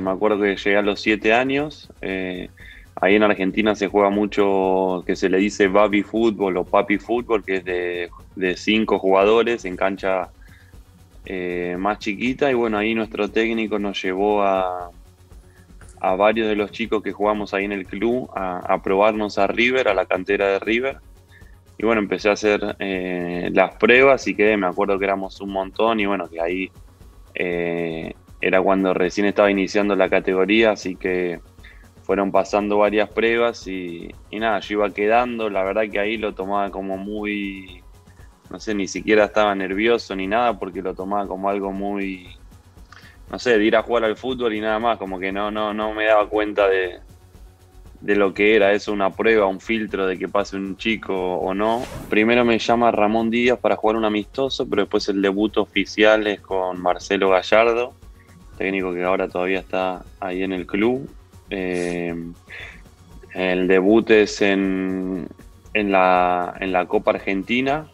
me acuerdo que llegué a los siete años. Eh, ahí en Argentina se juega mucho que se le dice baby fútbol o papi fútbol, que es de, de cinco jugadores en cancha eh, más chiquita. Y bueno, ahí nuestro técnico nos llevó a, a varios de los chicos que jugamos ahí en el club a, probarnos a River, a la cantera de River. Y bueno, empecé a hacer eh, las pruebas y quedé, me acuerdo que éramos un montón y bueno, que ahí eh, era cuando recién estaba iniciando la categoría, así que fueron pasando varias pruebas y, y, nada, yo iba quedando, la verdad que ahí lo tomaba como muy, no sé, ni siquiera estaba nervioso ni nada porque lo tomaba como algo muy, no sé, de ir a jugar al fútbol y nada más, como que no, no, no me daba cuenta de, de lo que era eso, una prueba, un filtro de que pase un chico o no. Primero me llama Ramón Díaz para jugar un amistoso, pero después el debut oficial es con Marcelo Gallardo, técnico que ahora todavía está ahí en el club. Eh, el debut es en, en, la, en la Copa Argentina.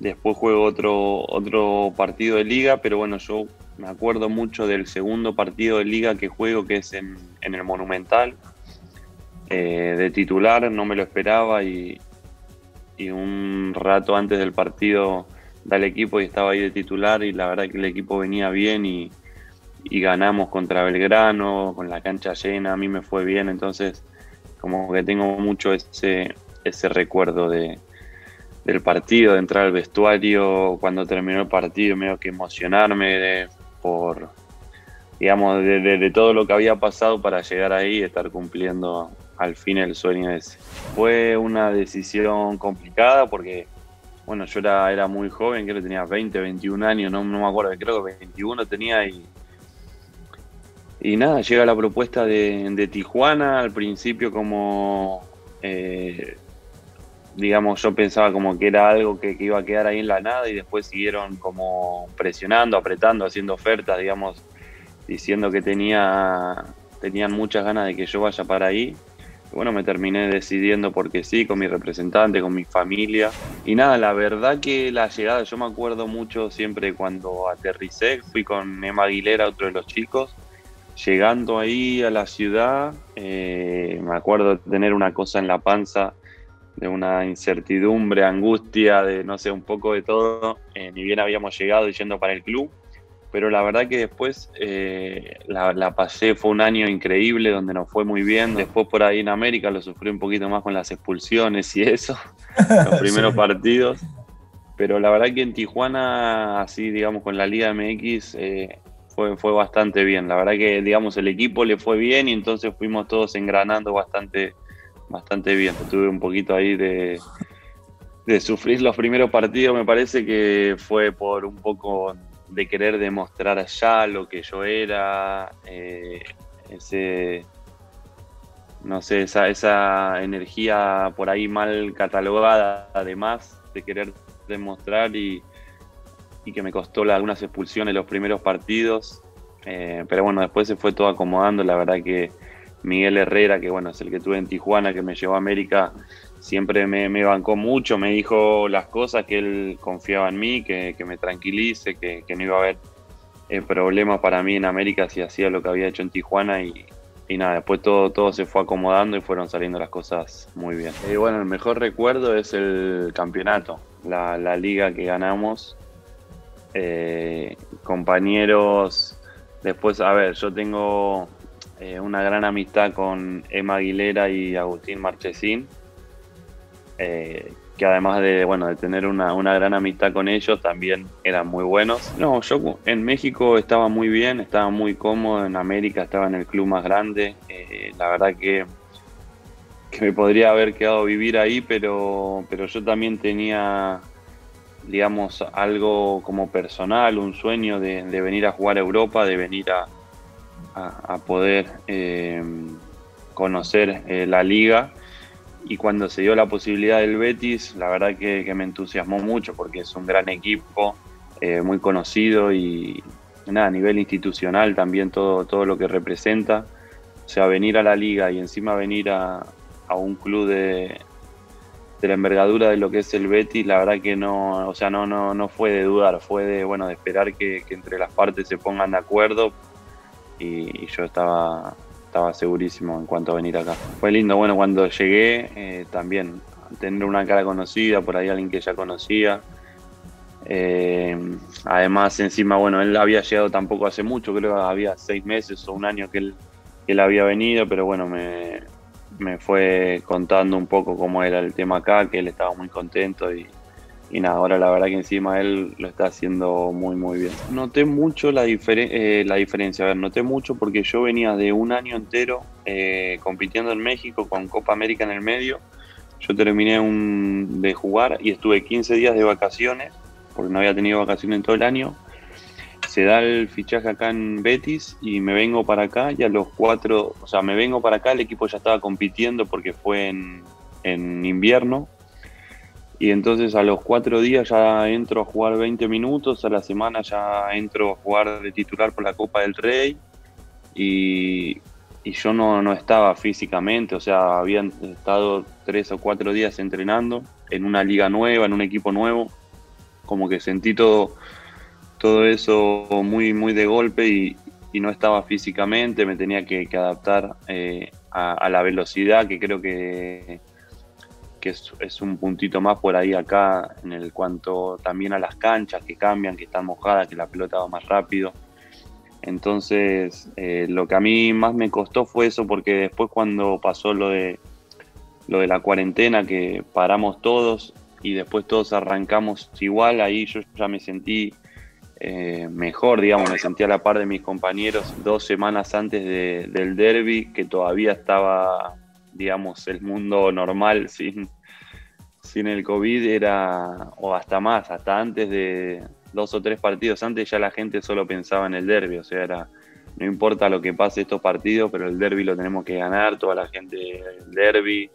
Después juego otro, otro partido de liga, pero bueno, yo me acuerdo mucho del segundo partido de liga que juego, que es en, el Monumental. Eh, de titular, no me lo esperaba y, y un rato antes del partido da el equipo y estaba ahí de titular y la verdad que el equipo venía bien y, y ganamos contra Belgrano, con la cancha llena, a mí me fue bien, entonces como que tengo mucho ese, ese recuerdo de, del partido, de entrar al vestuario, cuando terminó el partido, medio que emocionarme por, digamos, de, todo lo que había pasado para llegar ahí y estar cumpliendo al fin el sueño ese. Fue una decisión complicada porque, bueno, yo era, era muy joven, creo que tenía 20, 21 años, no, no me acuerdo, creo que 21 tenía y y nada, llega la propuesta de, Tijuana, al principio como, eh, digamos, yo pensaba como que era algo que, iba a quedar ahí en la nada y después siguieron como presionando, apretando, haciendo ofertas, digamos, diciendo que tenía, tenían muchas ganas de que yo vaya para ahí. Bueno, me terminé decidiendo porque sí, con mi representante, con mi familia. Y nada, la verdad que la llegada, yo me acuerdo mucho siempre cuando aterricé, fui con Emma Aguilera, otro de los chicos, llegando ahí a la ciudad, eh, me acuerdo de tener una cosa en la panza, de una incertidumbre, angustia, de no sé, un poco de todo. Eh, ni bien habíamos llegado yendo para el club, pero la verdad que después eh, la, pasé, fue un año increíble donde nos fue muy bien. Después por ahí en América lo sufrí un poquito más con las expulsiones y eso, los primeros partidos. Pero la verdad que en Tijuana, así digamos con la Liga MX, fue, bastante bien. La verdad que, digamos, el equipo le fue bien y entonces fuimos todos engranando bastante, bastante bien. Tuve un poquito ahí de, de sufrir los primeros partidos, me parece que fue por un poco de querer demostrar allá lo que yo era, eh, ese, no sé, esa, esa energía por ahí mal catalogada, además de querer demostrar y, y que me costó algunas expulsiones los primeros partidos. Eh, pero bueno, después se fue todo acomodando. La verdad que Miguel Herrera, que bueno, es el que tuve en Tijuana, que me llevó a América, siempre me, bancó mucho, me dijo las cosas que él confiaba en mí, que, me tranquilice, que, no iba a haber eh, problemas para mí en América si hacía lo que había hecho en Tijuana y, nada, después todo, todo se fue acomodando y fueron saliendo las cosas muy bien. Y bueno, el mejor recuerdo es el campeonato, la, la liga que ganamos eh, compañeros. Después, a ver, yo tengo eh, una gran amistad con Emma Aguilera y Agustín Marchesín, eh, que además de, bueno, de tener una, gran amistad con ellos, también eran muy buenos. No, yo en México estaba muy bien, estaba muy cómodo, en América estaba en el club más grande, la verdad que, que me podría haber quedado vivir ahí, pero, pero yo también tenía digamos, algo como personal, un sueño de, venir a jugar a Europa, de venir a, poder eh, conocer eh, la liga. Y cuando se dio la posibilidad del Betis, la verdad que, me entusiasmó mucho porque es un gran equipo, eh, muy conocido y nada, a nivel institucional también todo, todo lo que representa. O sea, venir a la liga y encima venir a un club de, de la envergadura de lo que es el Betis, la verdad que no, o sea, no, no, no fue de dudar, fue de, bueno, de esperar que, entre las partes se pongan de acuerdo y, yo estaba, estaba segurísimo en cuanto a venir acá. Fue lindo, bueno, cuando llegué eh, también tener una cara conocida, por ahí alguien que ya conocía. Eh, además, encima, bueno, él había llegado tampoco hace mucho, creo que había seis meses o un año que él, que él había venido, pero bueno, me, me fue contando un poco cómo era el tema acá, que él estaba muy contento y, y nada, ahora la verdad que encima él lo está haciendo muy muy bien. Noté mucho la, eh, la diferencia, a ver, noté mucho porque yo venía de un año entero eh, compitiendo en México con Copa América en el medio. Yo terminé un, de jugar y estuve 15 días de vacaciones, porque no había tenido vacaciones en todo el año. Se da el fichaje acá en Betis y me vengo para acá y a los cuatro, o sea, me vengo para acá, el equipo ya estaba compitiendo porque fue en, en invierno, y entonces a los cuatro días ya entro a jugar 20 minutos, a la semana ya entro a jugar de titular por la Copa del Rey. Y, yo no, no, estaba físicamente, o sea, habían estado tres o cuatro días entrenando en una liga nueva, en un equipo nuevo, como que sentí todo, todo eso muy, muy de golpe y, no estaba físicamente, me tenía que, adaptar eh, a la velocidad que creo que es, un puntito más por ahí acá en el cuanto también a las canchas que cambian, que están mojadas, que la pelota va más rápido. Entonces, eh, lo que a mí más me costó fue eso, porque después cuando pasó lo de, lo de la cuarentena, que paramos todos y después todos arrancamos igual, ahí yo ya me sentí eh, mejor, digamos, me sentí a la par de mis compañeros dos semanas antes del derby, que todavía estaba digamos, el mundo normal sin, sin el COVID era, o hasta más, hasta antes de dos o tres partidos antes ya la gente solo pensaba en el derby, o sea, era, no importa lo que pase estos partidos, pero el derby lo tenemos que ganar, toda la gente, el derby,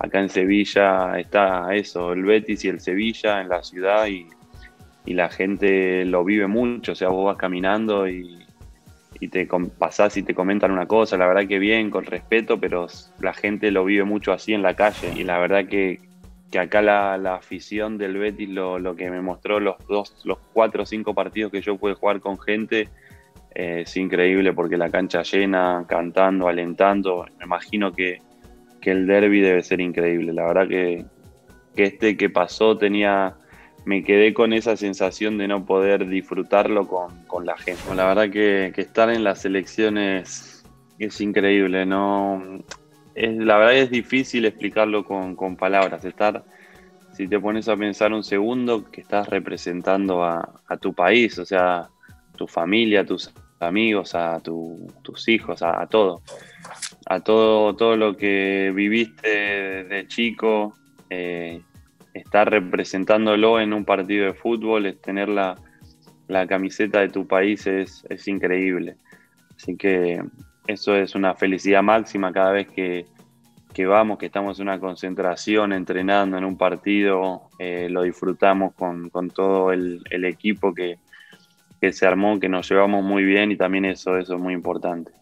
acá en Sevilla está eso, el Betis y el Sevilla en la ciudad y, y la gente lo vive mucho, o sea, vos vas caminando y, te pasás y te comentan una cosa, la verdad que bien, con respeto, pero la gente lo vive mucho así en la calle y la verdad que, acá la, afición del Betis lo, que me mostró los dos, los cuatro o cinco partidos que yo pude jugar con gente eh, es increíble porque la cancha llena, cantando, alentando, me imagino que, el derby debe ser increíble, la verdad que, que este que pasó tenía me quedé con esa sensación de no poder disfrutarlo con, la gente. La verdad que, estar en las elecciones es increíble, no es, la verdad es difícil explicarlo con, palabras. Estar, si te pones a pensar un segundo, que estás representando a, tu país, o sea, tu familia, tus amigos, a tus hijos, a, todo. A todo, todo lo que viviste de chico, eh, estar representándolo en un partido de fútbol, es tener la, camiseta de tu país es, increíble. Así que eso es una felicidad máxima cada vez que, vamos, que estamos en una concentración, entrenando en un partido, eh, lo disfrutamos con, todo el, equipo que, que, se armó, que nos llevamos muy bien y también eso, eso es muy importante.